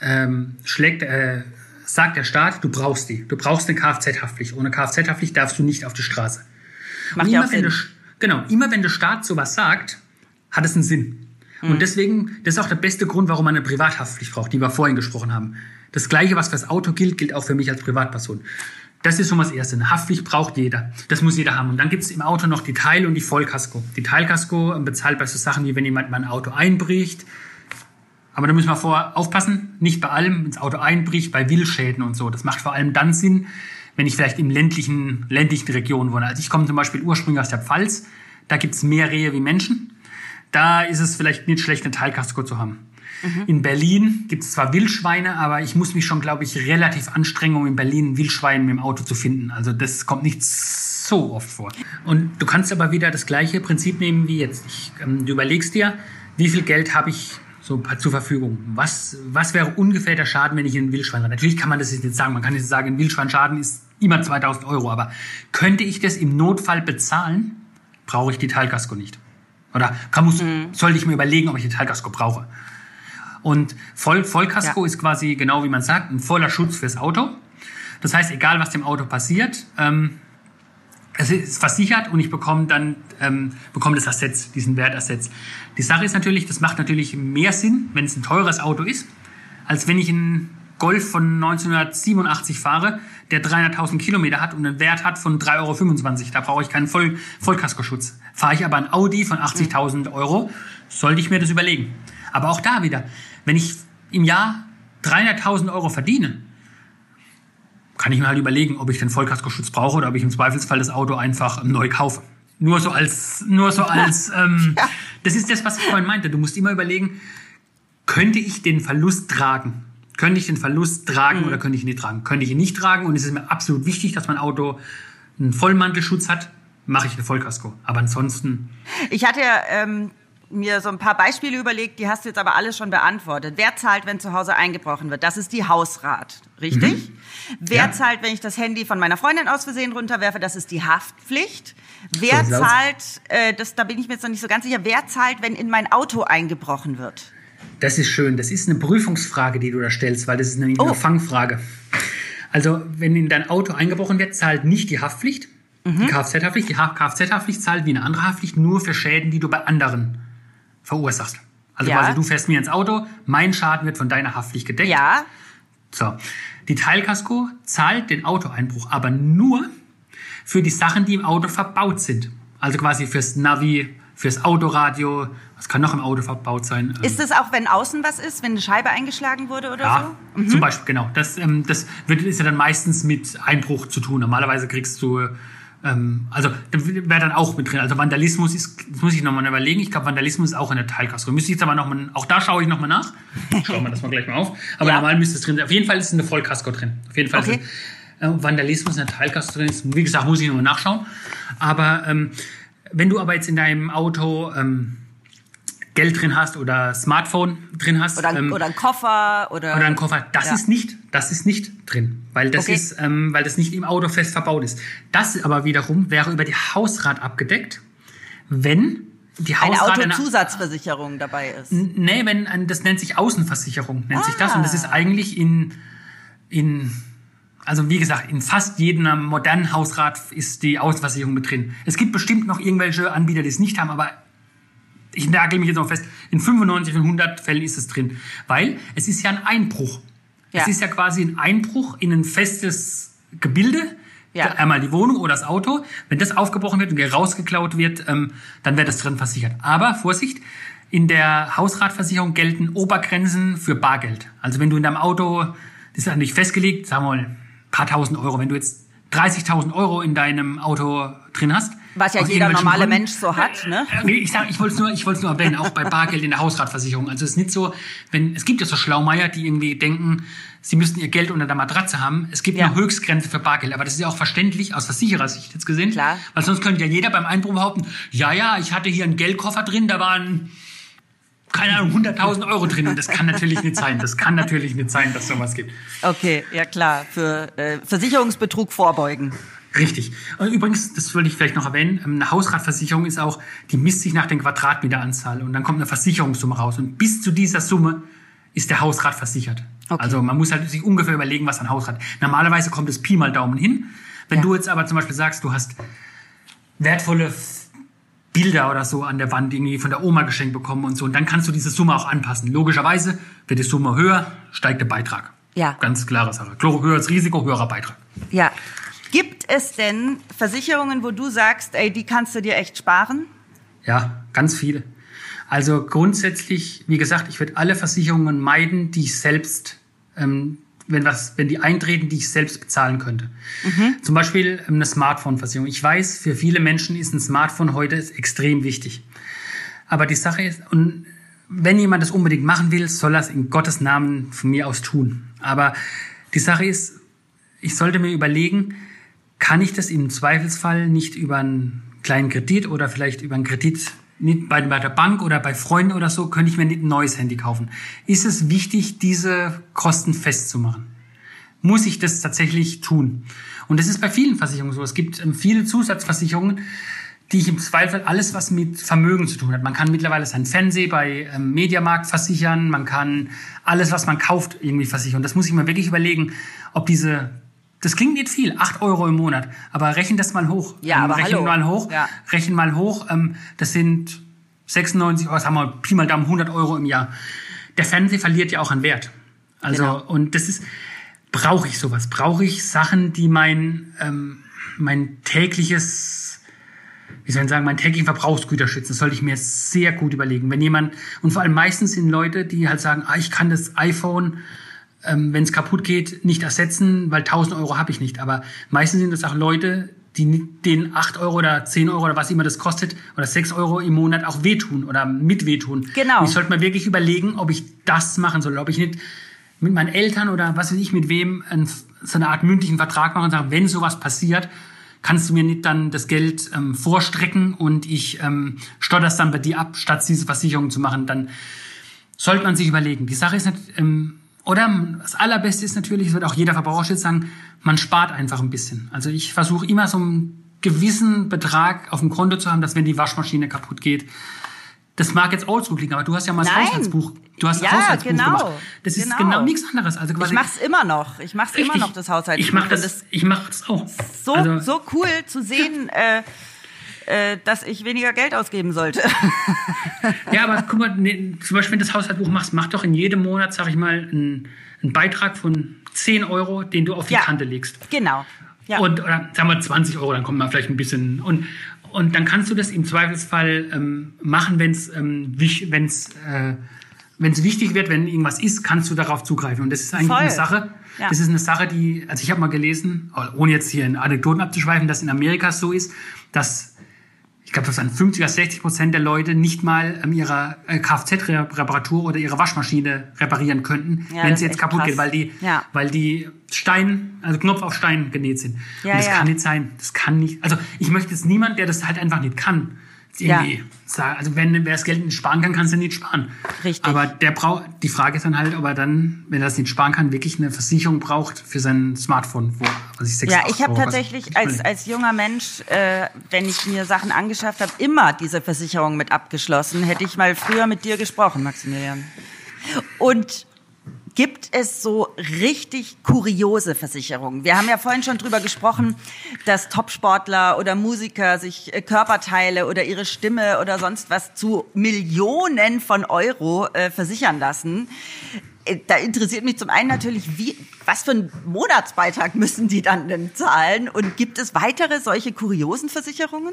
ähm, schlägt, äh, sagt der Staat, du brauchst die. Du brauchst eine Kfz-Haftpflicht. Ohne Kfz-Haftpflicht darfst du nicht auf die Straße. Macht Und ja auch Sinn. Genau, immer wenn der Staat sowas sagt, hat es einen Sinn. Mhm. Und deswegen, das ist auch der beste Grund, warum man eine Privathaftpflicht braucht, die wir vorhin gesprochen haben. Das Gleiche, was fürs Auto gilt, gilt auch für mich als Privatperson. Das ist schon mal das Erste. Eine Haftpflicht braucht jeder. Das muss jeder haben. Und dann gibt es im Auto noch die Teil- und die Vollkasko. Die Teilkasko bezahlt bei so Sachen, wie wenn jemand mein Auto einbricht. Aber da müssen wir vorher aufpassen, nicht bei allem ins Auto einbricht, bei Wildschäden und so. Das macht vor allem dann Sinn, wenn ich vielleicht im ländlichen, ländlichen Regionen wohne. Also ich komme zum Beispiel ursprünglich aus der Pfalz, da gibt's mehr Rehe wie Menschen. Da ist es vielleicht nicht schlecht, eine Teilkasko zu haben. In Berlin gibt es zwar Wildschweine, aber ich muss mich schon, glaube ich, relativ anstrengen, um in Berlin ein Wildschwein mit dem Auto zu finden. Also das kommt nicht so oft vor. Und du kannst aber wieder das gleiche Prinzip nehmen wie jetzt. Ich, ähm, du überlegst dir, wie viel Geld habe ich so zur Verfügung? Was, was wäre ungefähr der Schaden, wenn ich in ein Wildschwein rein? Natürlich kann man das jetzt nicht sagen. Man kann jetzt sagen, ein Wildschweinschaden ist immer 2000 Euro. Aber könnte ich das im Notfall bezahlen, brauche ich die Teilkasko nicht. Oder kann, muss, sollte ich mir überlegen, ob ich die Teilkasko brauche. Und Voll, Vollkasko Ja. ist quasi genau wie man sagt, ein voller Schutz fürs Auto. Das heißt, egal was dem Auto passiert, ähm, es ist versichert und ich bekomme dann ähm, bekomme das Ersatz, diesen Wertersatz. Die Sache ist natürlich, das macht natürlich mehr Sinn, wenn es ein teures Auto ist, als wenn ich einen Golf von 1987 fahre, der 300.000 Kilometer hat und einen Wert hat von 3,25 Euro. Da brauche ich keinen Voll Vollkaskoschutz. Fahre ich aber ein Audi von 80.000 Euro, sollte ich mir das überlegen. Aber auch da wieder, wenn ich im Jahr 300.000 Euro verdiene, kann ich mir halt überlegen, ob ich den Vollkaskoschutz brauche oder ob ich im Zweifelsfall das Auto einfach neu kaufe. Nur so als, nur so als, ähm, das ist das, was ich vorhin meinte. Du musst immer überlegen, könnte ich den Verlust tragen? Könnte ich den Verlust tragen oder könnte ich ihn nicht tragen? Könnte ich ihn nicht tragen und es ist mir absolut wichtig, dass mein Auto einen Vollmantelschutz hat, mache ich eine Vollkasko. Aber ansonsten, Ich hatte ja ähm, mir so ein paar Beispiele überlegt, die hast du jetzt aber alles schon beantwortet. Wer zahlt, wenn zu Hause eingebrochen wird? Das ist die Hausrat, richtig? Wer Ja. zahlt, wenn ich das Handy von meiner Freundin aus Versehen runterwerfe? Das ist die Haftpflicht. Wer zahlt, äh, das, da bin ich mir jetzt noch nicht so ganz sicher, wer zahlt, wenn in mein Auto eingebrochen wird? Das ist schön. Das ist eine Prüfungsfrage, die du da stellst, weil das ist nämlich Oh. eine Fangfrage. Also, wenn in dein Auto eingebrochen wird, zahlt nicht die Haftpflicht, die Kfz-Haftpflicht. Die Ha- Kfz-Haftpflicht zahlt wie eine andere Haftpflicht nur für Schäden, die du bei anderen verursachst. Also Ja. quasi, du fährst mir ins Auto, mein Schaden wird von deiner Haftpflicht gedeckt. Ja, So. Die Teilkasko zahlt den Autoeinbruch, aber nur für die Sachen, die im Auto verbaut sind. Also quasi fürs Navi, fürs Autoradio, was kann noch im Auto verbaut sein? Ähm, ist es auch, wenn außen was ist, wenn eine Scheibe eingeschlagen wurde oder ja, so? zum Beispiel, genau. Das, ähm, das wird, ist ja dann meistens mit Einbruch zu tun. Normalerweise kriegst du, ähm, also wäre dann auch mit drin. Also Vandalismus ist, das muss ich nochmal überlegen. Ich glaube, Vandalismus ist auch in der Teilkasko. Müsste ich jetzt aber nochmal, auch da schaue ich nochmal nach. Schauen wir das mal gleich mal auf. Aber Ja. normal müsste es drin sein. Auf jeden Fall ist eine Vollkasko drin. Auf jeden Fall Okay. ist äh, Vandalismus in der Teilkasko drin. Ist, wie gesagt, muss ich nochmal nachschauen. Aber ähm, wenn du aber jetzt in deinem Auto ähm, Geld drin hast oder Smartphone drin hast, Oder, ein- ähm, oder ein Koffer oder, oder ein Koffer. Das Ja. ist nicht, das ist nicht drin, weil das Okay. ist, ähm, weil das nicht im Auto fest verbaut ist. Das aber wiederum wäre über die Hausrat abgedeckt, wenn die eine Hausrat Autozusatzversicherung dabei ist. Nee, wenn das nennt sich Außenversicherung, nennt sich das und das ist Ah. eigentlich in in also wie gesagt, in fast jedem modernen Hausrat ist die Außenversicherung mit drin. Es gibt bestimmt noch irgendwelche Anbieter, die es nicht haben, aber ich nagel mich jetzt noch fest, in 95 von 100 Fällen ist es drin. Weil es ist ja ein Einbruch. Ja. Es ist ja quasi ein Einbruch in ein festes Gebilde, Ja. Einmal die Wohnung oder das Auto. Wenn das aufgebrochen wird und rausgeklaut wird, ähm, dann wird das drin versichert. Aber Vorsicht, in der Hausratversicherung gelten Obergrenzen für Bargeld. Also wenn du in deinem Auto, das ist ja nicht festgelegt, sagen wir mal, ein paar tausend Euro, wenn du jetzt 30.000 Euro in deinem Auto drin hast. Was ja jeder normale Gründen, Mensch so hat, ne? Ich sag, ich wollte es nur, ich nur erwähnen, auch bei Bargeld in der Hausratversicherung. Also es ist nicht so, wenn, es gibt ja so Schlaumeier, die irgendwie denken, sie müssten ihr Geld unter der Matratze haben. Es gibt ja. eine Höchstgrenze für Bargeld, aber das ist ja auch verständlich aus Versicherersicht jetzt gesehen. Klar. Weil sonst könnte ja jeder beim Einbruch behaupten, ja, ja, ich hatte hier einen Geldkoffer drin, da waren keine Ahnung, 100.000 Euro drin. Und das kann natürlich nicht sein. Das kann natürlich nicht sein, dass sowas gibt. Okay, ja klar. Für äh, Versicherungsbetrug vorbeugen. Richtig. Und übrigens, das wollte ich vielleicht noch erwähnen, ähm, eine Hausratversicherung ist auch, die misst sich nach den Quadratmeteranzahl und dann kommt eine Versicherungssumme raus. Und bis zu dieser Summe ist der Hausrat versichert. Okay. Also man muss halt sich ungefähr überlegen, was ein Hausrat. Normalerweise kommt es Pi mal Daumen hin. Wenn ja. du jetzt aber zum Beispiel sagst, du hast wertvolle Bilder oder so an der Wand irgendwie von der Oma geschenkt bekommen und so. Und dann kannst du diese Summe auch anpassen. Logischerweise wird die Summe höher, steigt der Beitrag. Ja. Ganz klare Sache. Höheres Risiko, höherer Beitrag. Ja. Gibt es denn Versicherungen, wo du sagst, ey, die kannst du dir echt sparen? Ja, ganz viele. Also grundsätzlich, wie gesagt, ich würde alle Versicherungen meiden, die ich selbst ähm, wenn, was, wenn die eintreten, die ich selbst bezahlen könnte. Mhm. Zum Beispiel ähm, eine Smartphone-Versicherung. Ich weiß, für viele Menschen ist ein Smartphone heute extrem wichtig. Aber die Sache ist, und wenn jemand das unbedingt machen will, soll er es in Gottes Namen von mir aus tun. Aber die Sache ist, ich sollte mir überlegen, kann ich das im Zweifelsfall nicht über einen kleinen Kredit oder vielleicht über einen Kredit nicht bei, bei der Bank oder bei Freunden oder so, könnte ich mir nicht ein neues Handy kaufen. Ist es wichtig, diese Kosten festzumachen? Muss ich das tatsächlich tun? Und das ist bei vielen Versicherungen so. Es gibt ähm, viele Zusatzversicherungen, die ich im Zweifel alles, was mit Vermögen zu tun hat. Man kann mittlerweile sein Fernseh bei ähm, Mediamarkt versichern, man kann alles, was man kauft, irgendwie versichern. Das muss ich mir wirklich überlegen, ob diese das klingt nicht viel, acht Euro im Monat, aber rechnen das mal hoch. Ja, ähm, aber rechnen hallo. mal hoch, ja. rechnen mal hoch. Ähm, das sind 96, Euro, sagen wir Pi mal Daumen, 100 Euro im Jahr. Der Fernseher verliert ja auch an Wert. Also genau. und das ist, brauche ich sowas? Brauche ich Sachen, die mein ähm, mein tägliches wie soll ich sagen, mein täglichen Verbrauchsgüter schützen. Das sollte ich mir sehr gut überlegen. Wenn jemand, und vor allem meistens sind Leute, die halt sagen, ah, ich kann das iPhone ähm, wenn es kaputt geht, nicht ersetzen, weil 1000 Euro habe ich nicht. Aber meistens sind das auch Leute, die den 8 Euro oder 10 Euro oder was immer das kostet oder 6 Euro im Monat auch wehtun oder mit wehtun. Genau. Und ich sollte mir wirklich überlegen, ob ich das machen soll, ob ich nicht mit meinen Eltern oder was weiß ich mit wem ein, so eine Art mündlichen Vertrag machen und sagen, wenn sowas passiert, kannst du mir nicht dann das Geld ähm, vorstrecken und ich ähm, stotter's dann bei dir ab, statt diese Versicherung zu machen, dann sollte man sich überlegen. Die Sache ist nicht, ähm, oder das Allerbeste ist natürlich, das wird auch jeder Verbraucherschutz sagen, man spart einfach ein bisschen. Also ich versuche immer so einen gewissen Betrag auf dem Konto zu haben, dass wenn die Waschmaschine kaputt geht, das mag jetzt oldschool klingen, aber du hast ja mal das Nein. Haushaltsbuch. Du hast ja, das Haushaltsbuch genau. gemacht. Das ist genau, genau nichts anderes. Also quasi ich mach's immer noch. Ich mach's richtig. immer noch das Haushaltsbuch. Ich mach das. Ich mach das auch. So also, so cool zu sehen. Äh, äh, dass ich weniger Geld ausgeben sollte. ja, aber guck mal, nee, zum Beispiel, wenn du das Haushaltsbuch machst, mach doch in jedem Monat, sag ich mal, einen, einen Beitrag von 10 Euro, den du auf die ja, Kante legst. Genau. Ja. Und, oder sagen wir 20 Euro, dann kommt man vielleicht ein bisschen. Und, und dann kannst du das im Zweifelsfall ähm, machen, wenn es ähm, wenn's, äh, wenn's wichtig wird, wenn irgendwas ist, kannst du darauf zugreifen. Und das ist eigentlich Voll. eine Sache, ja. das ist eine Sache, die, also ich habe mal gelesen, ohne jetzt hier in Anekdoten abzuschweifen, dass in Amerika so ist, dass ich glaube, das sind 50 oder 60 Prozent der Leute nicht mal ähm, ihre äh, Kfz-Reparatur oder ihre Waschmaschine reparieren könnten, ja, wenn sie jetzt kaputt krass. geht, weil die, ja. weil die Stein, also Knopf auf Stein genäht sind. Ja, Und das kann nicht sein. Das kann nicht. Also ich möchte jetzt niemand, der das halt einfach nicht kann, irgendwie ja. sagen. Also wenn wer das Geld nicht sparen kann, kannst du nicht sparen. Richtig. Aber der braucht, die Frage ist dann halt, ob er dann, wenn er das nicht sparen kann, wirklich eine Versicherung braucht für sein Smartphone, wo was ich Ja, ich habe tatsächlich als, als junger Mensch, äh, wenn ich mir Sachen angeschafft habe, immer diese Versicherung mit abgeschlossen. Hätte ich mal früher mit dir gesprochen, Maximilian. Und Gibt es so richtig kuriose Versicherungen? Wir haben ja vorhin schon drüber gesprochen, dass Topsportler oder Musiker sich äh, Körperteile oder ihre Stimme oder sonst was zu Millionen von Euro äh, versichern lassen. Äh, da interessiert mich zum einen natürlich, wie Was für einen Monatsbeitrag müssen die dann denn zahlen? Und gibt es weitere solche kuriosen Versicherungen?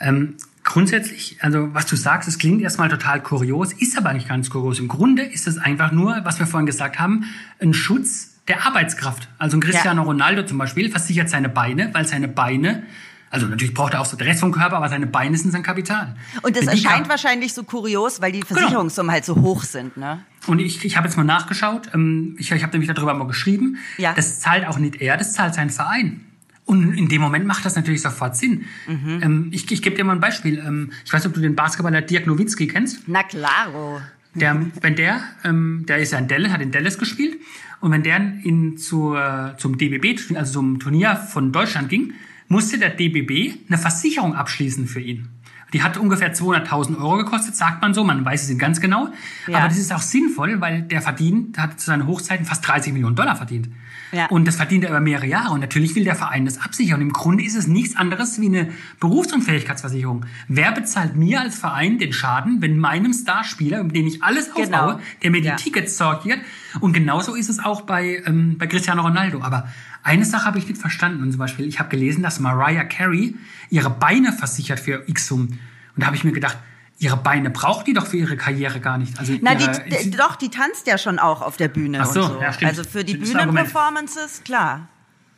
Ähm, grundsätzlich, also was du sagst, es klingt erstmal total kurios, ist aber nicht ganz kurios. Im Grunde ist es einfach nur, was wir vorhin gesagt haben, ein Schutz der Arbeitskraft. Also ein Cristiano ja. Ronaldo zum Beispiel versichert seine Beine, weil seine Beine also natürlich braucht er auch so den Rest vom Körper, aber seine Beine sind sein Kapital. Und das erscheint wahrscheinlich so kurios, weil die genau. Versicherungssummen genau. halt so hoch sind, ne? Und ich, ich habe jetzt mal nachgeschaut, ähm, ich, ich habe nämlich darüber mal geschrieben, ja. das zahlt auch nicht er, das zahlt sein Verein. Und in dem Moment macht das natürlich sofort Sinn. Mhm. Ähm, ich ich gebe dir mal ein Beispiel. Ähm, ich weiß nicht, ob du den Basketballer Dirk Nowitzki kennst. Na klaro. Der, wenn der, ähm, der ist ja in Dallas, hat in Dallas gespielt, und wenn der in zur, zum DBB, also zum Turnier von Deutschland ging, musste der DBB eine Versicherung abschließen für ihn. Die hat ungefähr 200.000 Euro gekostet, sagt man so. Man weiß es nicht ganz genau. Ja. Aber das ist auch sinnvoll, weil der verdient, hat zu seinen Hochzeiten fast 30 Millionen Dollar verdient. Ja. Und das verdient er über mehrere Jahre. Und natürlich will der Verein das absichern. Und im Grunde ist es nichts anderes wie eine Berufsunfähigkeitsversicherung. Wer bezahlt mir als Verein den Schaden, wenn meinem Starspieler, um den ich alles genau. aufbaue, der mir die ja. Tickets sortiert? Und genauso ist es auch bei, ähm, bei Cristiano Ronaldo. Aber eine Sache habe ich nicht verstanden. Und zum Beispiel, ich habe gelesen, dass Mariah Carey ihre Beine versichert für X-Sum. Und da habe ich mir gedacht, ihre Beine braucht die doch für ihre Karriere gar nicht. Also Na, die, doch, die tanzt ja schon auch auf der Bühne. Ach so, so. Ja, stimmt. Also für die Bühnenperformances, klar.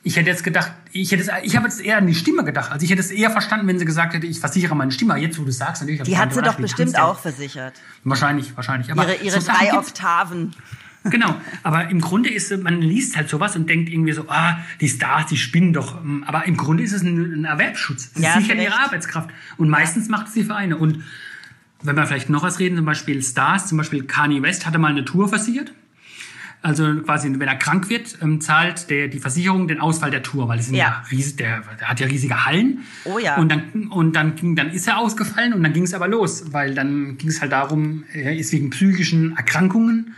Ich hätte jetzt gedacht, ich hätte, ich habe jetzt eher an die Stimme gedacht. Also ich hätte es eher verstanden, wenn sie gesagt hätte, ich versichere meine Stimme. Jetzt, wo du sagst, natürlich. Die hat sie doch bestimmt auch versichert. Wahrscheinlich, wahrscheinlich. Aber ihre ihre so drei Oktaven. Genau, aber im Grunde ist man liest halt sowas und denkt irgendwie so, ah, die Stars, die spinnen doch. Aber im Grunde ist es ein, ein Erwerbsschutz. Sie ja, sichern ihre Arbeitskraft. Und meistens macht es die Vereine. Und wenn wir vielleicht noch was reden, zum Beispiel Stars, zum Beispiel Kanye West hatte mal eine Tour versichert. Also quasi, wenn er krank wird, ähm, zahlt der, die Versicherung den Ausfall der Tour, weil es sind ja, ja riesig, der, der hat ja riesige Hallen. Oh ja. Und dann, und dann, ging, dann ist er ausgefallen und dann ging es aber los, weil dann ging es halt darum, er ist wegen psychischen Erkrankungen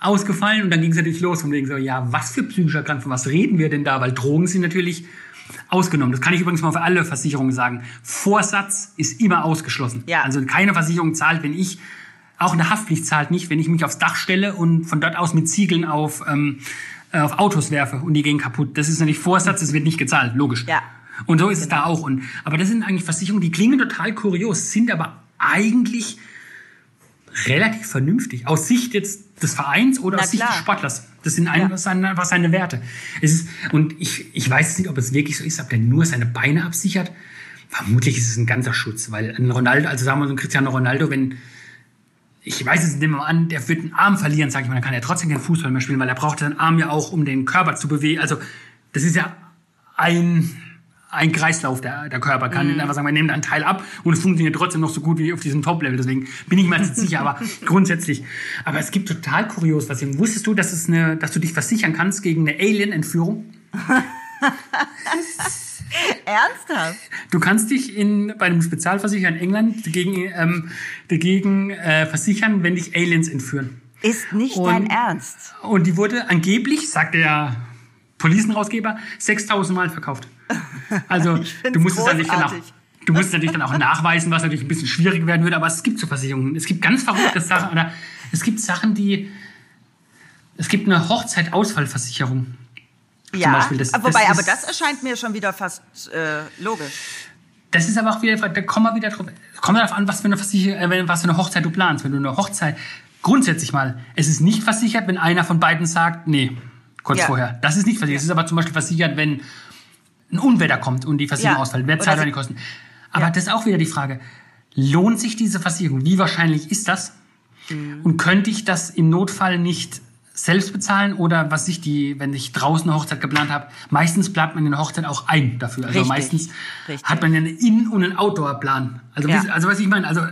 ausgefallen und dann ging es natürlich los und wegen so, ja, was für psychische Erkrankungen, was reden wir denn da? Weil Drogen sind natürlich ausgenommen. Das kann ich übrigens mal für alle Versicherungen sagen. Vorsatz ist immer ausgeschlossen. Ja. Also keine Versicherung zahlt, wenn ich, auch eine Haftpflicht zahlt nicht, wenn ich mich aufs Dach stelle und von dort aus mit Ziegeln auf, ähm, auf Autos werfe und die gehen kaputt. Das ist natürlich Vorsatz, das wird nicht gezahlt, logisch. Ja. Und so ist genau. es da auch. Und, aber das sind eigentlich Versicherungen, die klingen total kurios, sind aber eigentlich relativ vernünftig. Aus Sicht jetzt des Vereins oder Na aus Sicht des Sportlers. Das sind einfach ja. seine, was seine Werte. Es ist, und ich, ich weiß nicht, ob es wirklich so ist, ob der nur seine Beine absichert. Vermutlich ist es ein ganzer Schutz, weil ein Ronaldo, also sagen wir so ein Cristiano Ronaldo, wenn, ich weiß es nicht mal an, der wird einen Arm verlieren, sage ich mal, dann kann er trotzdem keinen Fußball mehr spielen, weil er braucht seinen Arm ja auch, um den Körper zu bewegen. Also, das ist ja ein, ein Kreislauf der, der Körper kann. Mhm. Einfach sagen, wir nehmen einen Teil ab und es funktioniert trotzdem noch so gut wie auf diesem Top-Level. Deswegen bin ich mir jetzt sicher, aber grundsätzlich. Aber es gibt total kurios was. Wusstest du, dass, es eine, dass du dich versichern kannst gegen eine Alien-Entführung? Ernsthaft? Du kannst dich in, bei einem Spezialversicherer in England dagegen, ähm, dagegen äh, versichern, wenn dich Aliens entführen. Ist nicht und, dein Ernst. Und die wurde angeblich, sagt der Policenrausgeber, 6000 Mal verkauft. Also du musst es natürlich dann auch, du musst natürlich dann auch nachweisen, was natürlich ein bisschen schwierig werden würde, aber es gibt so Versicherungen. Es gibt ganz verrückte Sachen oder es gibt Sachen, die es gibt eine Hochzeitausfallversicherung. Ja, Beispiel, das, wobei, das aber das erscheint mir schon wieder fast äh, logisch. Das ist aber auch wieder, da kommen wir wieder drauf, kommt darauf an, was für eine Versicherung, äh, was für eine Hochzeit du planst. Wenn du eine Hochzeit, grundsätzlich mal, es ist nicht versichert, wenn einer von beiden sagt, nee, kurz ja. vorher. Das ist nicht versichert. Ja. Es ist aber zum Beispiel versichert, wenn ein Unwetter kommt und die Versicherung ja. ausfällt. Wer zahlt dann die Kosten? Aber das ist auch wieder die Frage. Lohnt sich diese Versicherung? Wie wahrscheinlich ist das? Mhm. Und könnte ich das im Notfall nicht selbst bezahlen oder was ich die, wenn ich draußen eine Hochzeit geplant habe, meistens plant man eine Hochzeit auch ein dafür. Also Richtig. meistens Richtig. hat man einen In- und einen Outdoor-Plan. Also, ja. also was ich meine, also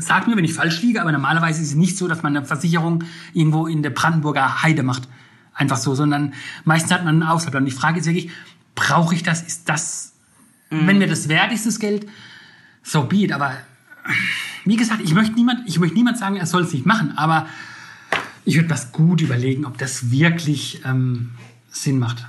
sag mir, wenn ich falsch liege, aber normalerweise ist es nicht so, dass man eine Versicherung irgendwo in der Brandenburger Heide macht. Einfach so, sondern meistens hat man einen Auslauf. Und die Frage ist wirklich, brauche ich das? Ist das, mhm. wenn mir das wert ist, das Geld, so be it. Aber wie gesagt, ich möchte niemand, ich möchte niemand sagen, er soll es nicht machen, aber ich würde das gut überlegen, ob das wirklich ähm, Sinn macht.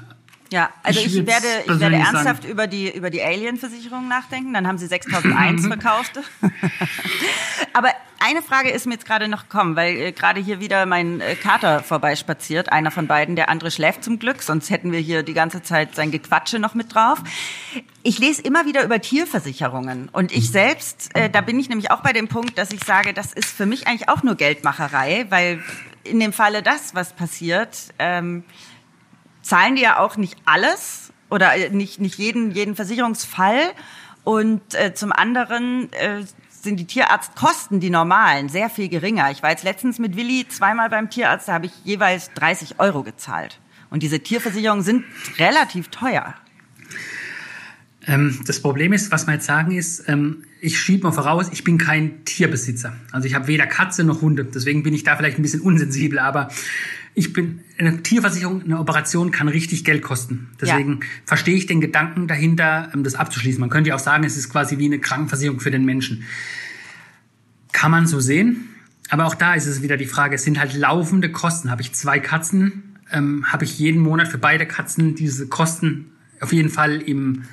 Ja, also ich, würd's werde, ich werde ernsthaft sagen. über die, über die Alien-Versicherung nachdenken. Dann haben sie 6001 verkauft. Aber eine Frage ist mir jetzt gerade noch gekommen, weil äh, gerade hier wieder mein äh, Kater vorbeispaziert, einer von beiden, der andere schläft zum Glück, sonst hätten wir hier die ganze Zeit sein Gequatsche noch mit drauf. Ich lese immer wieder über Tierversicherungen und ich selbst, äh, da bin ich nämlich auch bei dem Punkt, dass ich sage, das ist für mich eigentlich auch nur Geldmacherei, weil in dem Falle das, was passiert, ähm, zahlen die ja auch nicht alles oder äh, nicht, nicht jeden, jeden Versicherungsfall. Und äh, zum anderen äh, sind die Tierarztkosten, die normalen, sehr viel geringer. Ich war jetzt letztens mit Willi zweimal beim Tierarzt, da habe ich jeweils 30 Euro gezahlt. Und diese Tierversicherungen sind relativ teuer. Ähm, das Problem ist, was wir jetzt sagen ist, ähm, ich schiebe mal voraus, ich bin kein Tierbesitzer. Also ich habe weder Katze noch Hunde. Deswegen bin ich da vielleicht ein bisschen unsensibel. Aber ich bin, eine Tierversicherung, eine Operation kann richtig Geld kosten. Deswegen verstehe ich den Gedanken dahinter, ähm, das abzuschließen. Man könnte ja auch sagen, es ist quasi wie eine Krankenversicherung für den Menschen. Kann man so sehen. Aber auch da ist es wieder die Frage, es sind halt laufende Kosten. Habe ich zwei Katzen, ähm, habe ich jeden Monat für beide Katzen diese Kosten auf jeden Fall im,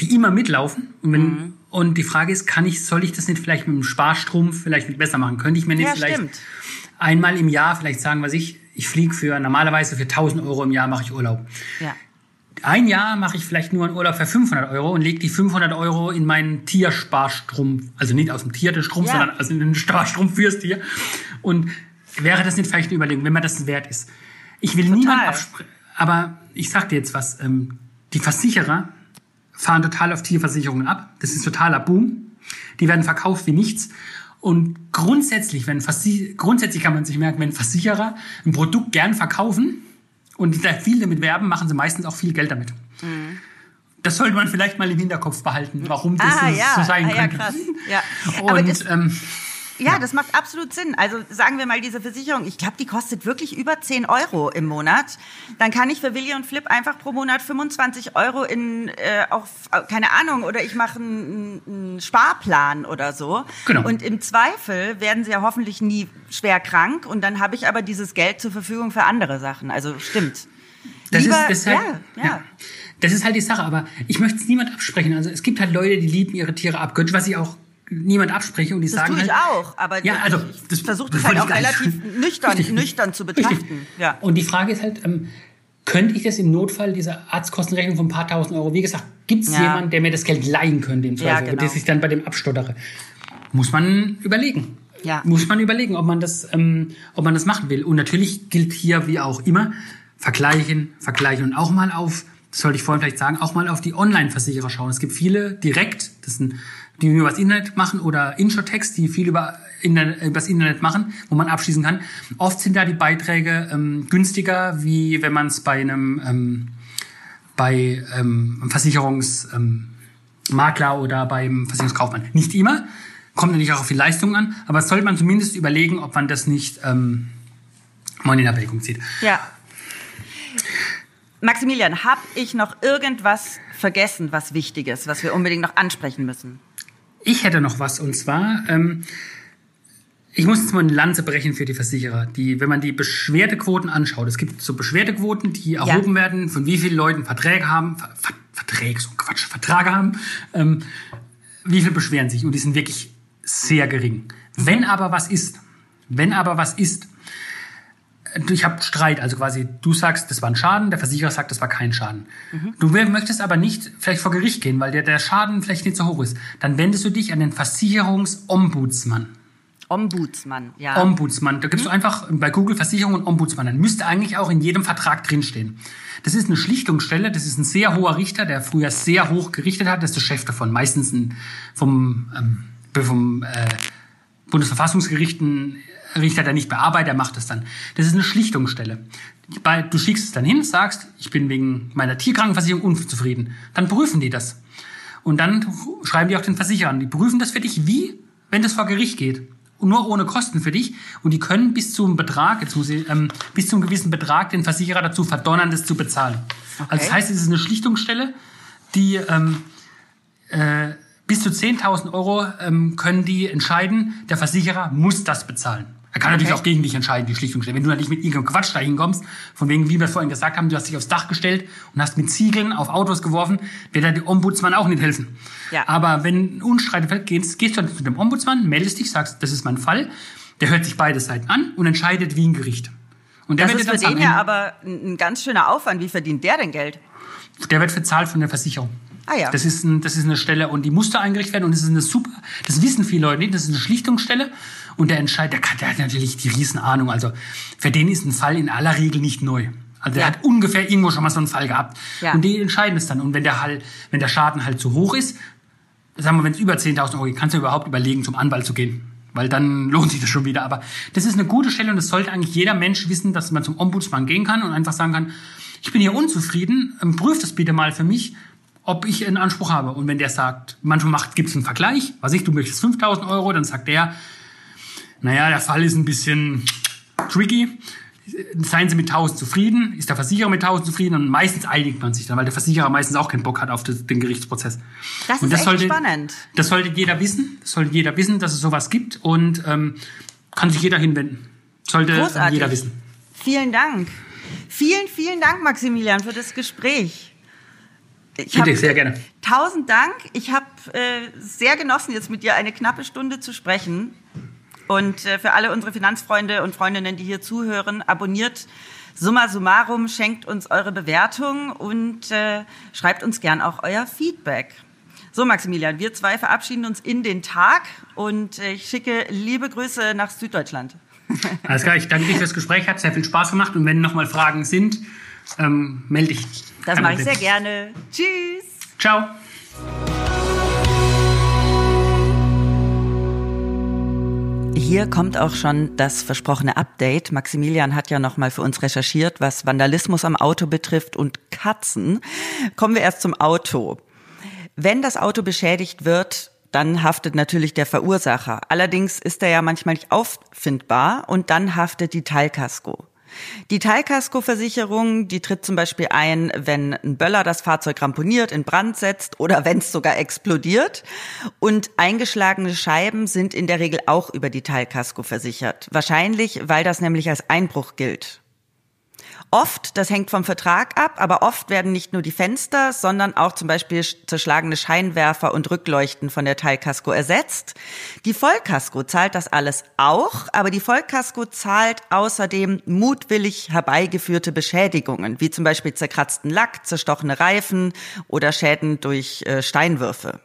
die immer mitlaufen. Und, wenn, und die Frage ist, kann ich, soll ich das nicht vielleicht mit dem Sparstrumpf vielleicht nicht besser machen? Könnte ich mir nicht Ja, vielleicht stimmt. einmal im Jahr vielleicht sagen, was ich, ich fliege für normalerweise für 1000 Euro im Jahr mache ich Urlaub. Ja. Ein Jahr mache ich vielleicht nur einen Urlaub für 500 Euro und lege die 500 Euro in meinen Tiersparstrumpf. Also nicht aus dem Tier den Strumpf, Ja. sondern aus dem Sparstrumpf fürs Tier. Und wäre das nicht vielleicht eine Überlegung, wenn man das wert ist? Ich will niemand absprechen, aber ich sag dir jetzt was. Ähm, die Versicherer fahren total auf Tierversicherungen ab. Das ist totaler Boom. Die werden verkauft wie nichts. Und grundsätzlich, wenn Versi grundsätzlich kann man sich merken, wenn Versicherer ein Produkt gern verkaufen und viel damit werben, machen sie meistens auch viel Geld damit. Das sollte man vielleicht mal im Hinterkopf behalten, warum das Ah, so, ja. so sein Ah, ja, könnte. krass. Ja. Und das- ähm, Ja, das macht absolut Sinn. Also sagen wir mal, diese Versicherung, ich glaube, die kostet wirklich über 10 Euro im Monat. Dann kann ich für Willi und Flip einfach pro Monat 25 Euro in, äh, auf, keine Ahnung, oder ich mache einen, einen Sparplan oder so. Genau. Und im Zweifel werden sie ja hoffentlich nie schwer krank und dann habe ich aber dieses Geld zur Verfügung für andere Sachen. Also stimmt. Das Lieber- ist, ist halt, ja, ja. Das ist halt die Sache, aber ich möchte es niemand absprechen. Also es gibt halt Leute, die lieben ihre Tiere abgöttisch, was ich auch niemand abspreche und die Das sagen tue ich halt, auch, aber Ja, also, das- versuche das das halt auch relativ nüchtern, Richtig. nüchtern zu Richtig. betrachten. Ja. Und die Frage ist halt, ähm, könnte ich das im Notfall, diese Arztkostenrechnung von ein paar tausend Euro, wie gesagt, gibt es Ja. jemanden, der mir das Geld leihen könnte im Ja, Zweifel, genau. dass ich dann bei dem abstottere? Muss man überlegen. Ja. Muss man überlegen, ob man das, ähm, ob man das machen will. Und natürlich gilt hier wie auch immer, vergleichen, vergleichen und auch mal auf, das sollte ich vorhin vielleicht sagen, auch mal auf die Online-Versicherer schauen. Es gibt viele direkt, das sind, die nur übers Internet machen oder Insurtext, die viel über Internet, übers Internet machen, wo man abschließen kann. Oft sind da die Beiträge ähm, günstiger, wie wenn man es bei einem ähm, bei ähm, Versicherungsmakler ähm, oder beim Versicherungskaufmann. Nicht immer, kommt natürlich auch auf die Leistung an, aber das sollte man zumindest überlegen, ob man das nicht ähm, mal in Erwägung zieht. Ja. Maximilian, habe ich noch irgendwas vergessen, was wichtig ist, was wir unbedingt noch ansprechen müssen? Ich hätte noch was und zwar, ähm, ich muss jetzt mal eine Lanze brechen für die Versicherer. Die, wenn man die Beschwerdequoten anschaut, es gibt so Beschwerdequoten, die erhoben werden, von wie vielen Leuten Verträge haben, Ver Ver Verträge, so Quatsch, Verträge haben, ähm, wie viel beschweren sich und die sind wirklich sehr gering. Wenn aber was ist, wenn aber was ist, ich habe Streit, also quasi du sagst, das war ein Schaden, der Versicherer sagt, das war kein Schaden. Du möchtest aber nicht vielleicht vor Gericht gehen, weil der, der Schaden vielleicht nicht so hoch ist. Dann wendest du dich an den Versicherungsombudsmann. Ombudsmann, ja. Ombudsmann. Da gibst du einfach bei Google Versicherung und Ombudsmann. Dann müsste eigentlich auch in jedem Vertrag drinstehen. Das ist eine Schlichtungsstelle, das ist ein sehr hoher Richter, der früher sehr hoch gerichtet hat. Das ist der Chef davon. Meistens ein, vom, ähm, vom äh, Bundesverfassungsgericht ein Richter, der nicht bearbeitet, der macht das dann. Das ist eine Schlichtungsstelle. Du schickst es dann hin, sagst, ich bin wegen meiner Tierkrankenversicherung unzufrieden. Dann prüfen die das. Und dann schreiben die auch den Versicherern. Die prüfen das für dich wie, wenn das vor Gericht geht. Und nur ohne Kosten für dich. Und die können bis zum Betrag, jetzt muss ich, ähm, bis zum gewissen Betrag den Versicherer dazu verdonnern, das zu bezahlen. Also das heißt, es ist eine Schlichtungsstelle, die ähm, äh, bis zu 10.000 Euro ähm, können die entscheiden, der Versicherer muss das bezahlen. Er kann natürlich auch gegen dich entscheiden, die Schlichtungsstelle. Wenn du natürlich mit irgendeinem Quatsch da hinkommst, von wegen, wie wir vorhin gesagt haben, du hast dich aufs Dach gestellt und hast mit Ziegeln auf Autos geworfen, wird der Ombudsmann auch nicht helfen. Ja. Aber wenn ein Unstreitig fällt, gehst, gehst du zu dem Ombudsmann, meldest dich, sagst, das ist mein Fall. Der hört sich beide Seiten an und entscheidet wie ein Gericht. Und der Das wird ist für dann den ja aber ein ein ganz schöner Aufwand. Wie verdient der denn Geld? Der wird bezahlt von der Versicherung. Ah ja. Das ist, ein, das ist eine Stelle und die musste eingerichtet werden und das ist eine super, das wissen viele Leute nicht, das ist eine Schlichtungsstelle und der Entscheid, der, kann, der hat natürlich die Riesenahnung. Also für den ist ein Fall in aller Regel nicht neu. Also der Ja. hat ungefähr irgendwo schon mal so einen Fall gehabt. Ja. Und die entscheiden es dann. Und wenn der halt, wenn der Schaden halt zu hoch ist, sagen wir, wenn es über 10.000 Euro geht, kannst du überhaupt überlegen, zum Anwalt zu gehen. Weil dann lohnt sich das schon wieder. Aber das ist eine gute Stelle und das sollte eigentlich jeder Mensch wissen, dass man zum Ombudsmann gehen kann und einfach sagen kann, ich bin hier unzufrieden, ähm, prüf das bitte mal für mich, ob ich einen Anspruch habe. Und wenn der sagt, manchmal macht, gibt es einen Vergleich, was ich, du möchtest 5.000 Euro, dann sagt der, naja, der Fall ist ein bisschen tricky. Seien Sie mit 1000 zufrieden? Ist der Versicherer mit 1000 zufrieden? Und meistens einigt man sich dann, weil der Versicherer meistens auch keinen Bock hat auf das, den Gerichtsprozess. Das und ist echt sollte, spannend. Das sollte jeder wissen. Das sollte jeder wissen, dass es sowas gibt und ähm, kann sich jeder hinwenden. Sollte Großartig. jeder wissen. Vielen Dank. Vielen, vielen Dank, Maximilian, für das Gespräch. Ich Bitte, sehr gerne. Tausend Dank. Ich habe äh, sehr genossen, jetzt mit dir eine knappe Stunde zu sprechen. Und äh, für alle unsere Finanzfreunde und Freundinnen, die hier zuhören, abonniert Summa Summarum, schenkt uns eure Bewertung und äh, schreibt uns gern auch euer Feedback. So, Maximilian, wir zwei verabschieden uns in den Tag und äh, ich schicke liebe Grüße nach Süddeutschland. Alles klar, ich danke dir fürs Gespräch, hat sehr viel Spaß gemacht und wenn nochmal Fragen sind, ähm, melde dich. Das mache ich sehr gerne. Tschüss. Ciao. Hier kommt auch schon das versprochene Update. Maximilian hat ja noch mal für uns recherchiert, was Vandalismus am Auto betrifft und Katzen. Kommen wir erst zum Auto. Wenn das Auto beschädigt wird, dann haftet natürlich der Verursacher. Allerdings ist er ja manchmal nicht auffindbar und dann haftet die Teilkasko. Die Teilkaskoversicherung, die tritt zum Beispiel ein, wenn ein Böller das Fahrzeug ramponiert, in Brand setzt oder wenn es sogar explodiert. Und eingeschlagene Scheiben sind in der Regel auch über die Teilkasko versichert. Wahrscheinlich, weil das nämlich als Einbruch gilt. Oft, das hängt vom Vertrag ab, aber oft werden nicht nur die Fenster, sondern auch zum Beispiel zerschlagene Scheinwerfer und Rückleuchten von der Teilkasko ersetzt. Die Vollkasko zahlt das alles auch, aber die Vollkasko zahlt außerdem mutwillig herbeigeführte Beschädigungen, wie zum Beispiel zerkratzten Lack, zerstochene Reifen oder Schäden durch äh, Steinwürfe.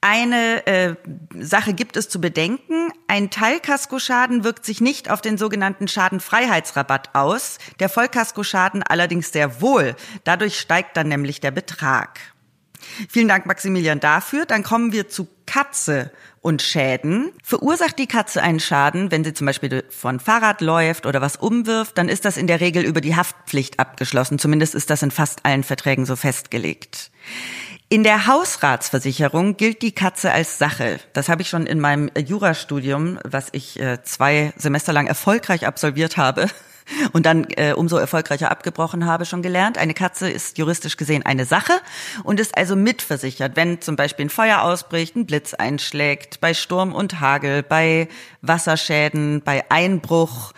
Eine äh, Sache gibt es zu bedenken. Ein Teilkaskoschaden wirkt sich nicht auf den sogenannten Schadenfreiheitsrabatt aus, der Vollkaskoschaden allerdings sehr wohl. Dadurch steigt dann nämlich der Betrag. Vielen Dank, Maximilian, dafür. Dann kommen wir zu Katze und Schäden. Verursacht die Katze einen Schaden, wenn sie zum Beispiel von Fahrrad läuft oder was umwirft, dann ist das in der Regel über die Haftpflicht abgeschlossen. Zumindest ist das in fast allen Verträgen so festgelegt. In der Hausratsversicherung gilt die Katze als Sache. Das habe ich schon in meinem Jurastudium, was ich äh, zwei Semester lang erfolgreich absolviert habe und dann äh, umso erfolgreicher abgebrochen habe, schon gelernt. Eine Katze ist juristisch gesehen eine Sache und ist also mitversichert, wenn zum Beispiel ein Feuer ausbricht, ein Blitz einschlägt, bei Sturm und Hagel, bei Wasserschäden, bei Einbruch.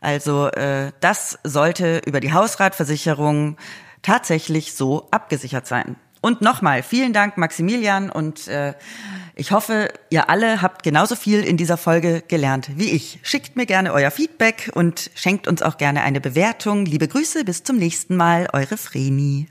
Also äh, das sollte über die Hausratversicherung tatsächlich so abgesichert sein. Und nochmal, vielen Dank, Maximilian. Und äh, ich hoffe, ihr alle habt genauso viel in dieser Folge gelernt wie ich. Schickt mir gerne euer Feedback und schenkt uns auch gerne eine Bewertung. Liebe Grüße, bis zum nächsten Mal, eure Vreni.